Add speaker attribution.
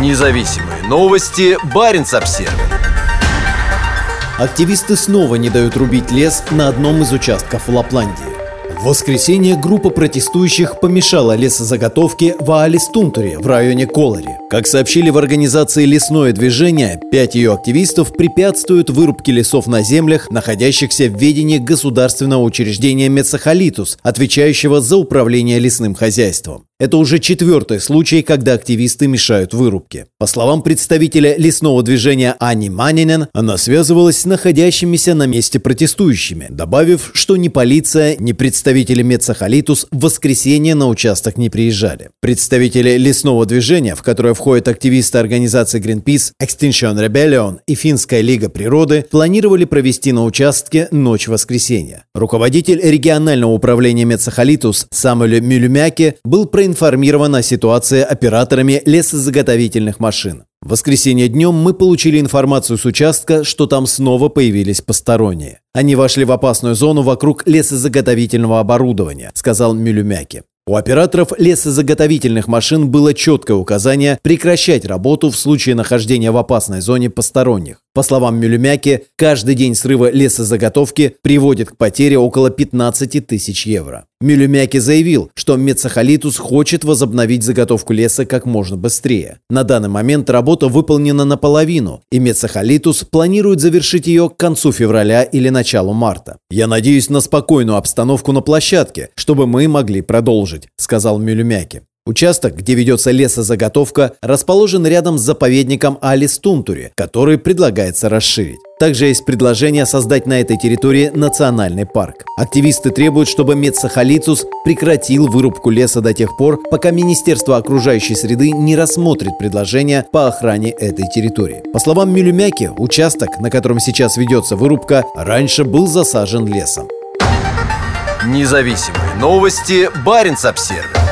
Speaker 1: Независимые новости. Барин обсерва
Speaker 2: Активисты снова не дают рубить лес на одном из участков Лапландии. В воскресенье группа протестующих помешала лесозаготовке в Аалистунтуре в районе Колори. Как сообщили в организации «Лесное движение», пять ее активистов препятствуют вырубке лесов на землях, находящихся в ведении государственного учреждения Мецахалитус, отвечающего за управление лесным хозяйством. Это уже четвертый случай, когда активисты мешают вырубке. По словам представителя лесного движения Ани Манинен, она связывалась с находящимися на месте протестующими, добавив, что ни полиция, ни представители Мецахалитус в воскресенье на участок не приезжали. Представители лесного движения, в которое входят активисты организации Greenpeace, Extinction Rebellion и Финская лига природы, планировали провести на участке ночь воскресенья. Руководитель регионального управления Мецахалитус Самуэль Мюлюмяки был проинформирован проинформирован о ситуации операторами лесозаготовительных машин. В воскресенье днем мы получили информацию с участка, что там снова появились посторонние. Они вошли в опасную зону вокруг лесозаготовительного оборудования, сказал Мюлюмяки. У операторов лесозаготовительных машин было четкое указание прекращать работу в случае нахождения в опасной зоне посторонних. По словам Мюлюмяки, каждый день срыва лесозаготовки приводит к потере около 15 тысяч евро. Мюлюмяки заявил, что Мецахалитус хочет возобновить заготовку леса как можно быстрее. На данный момент работа выполнена наполовину, и Мецахалитус планирует завершить ее к концу февраля или началу марта. «Я надеюсь на спокойную обстановку на площадке, чтобы мы могли продолжить», – сказал Мюлюмяки. Участок, где ведется лесозаготовка, расположен рядом с заповедником Алистунтури, который предлагается расширить. Также есть предложение создать на этой территории национальный парк. Активисты требуют, чтобы Медсахалицус прекратил вырубку леса до тех пор, пока Министерство окружающей среды не рассмотрит предложение по охране этой территории. По словам Милюмяки, участок, на котором сейчас ведется вырубка, раньше был засажен лесом.
Speaker 1: Независимые новости. Барин обсервис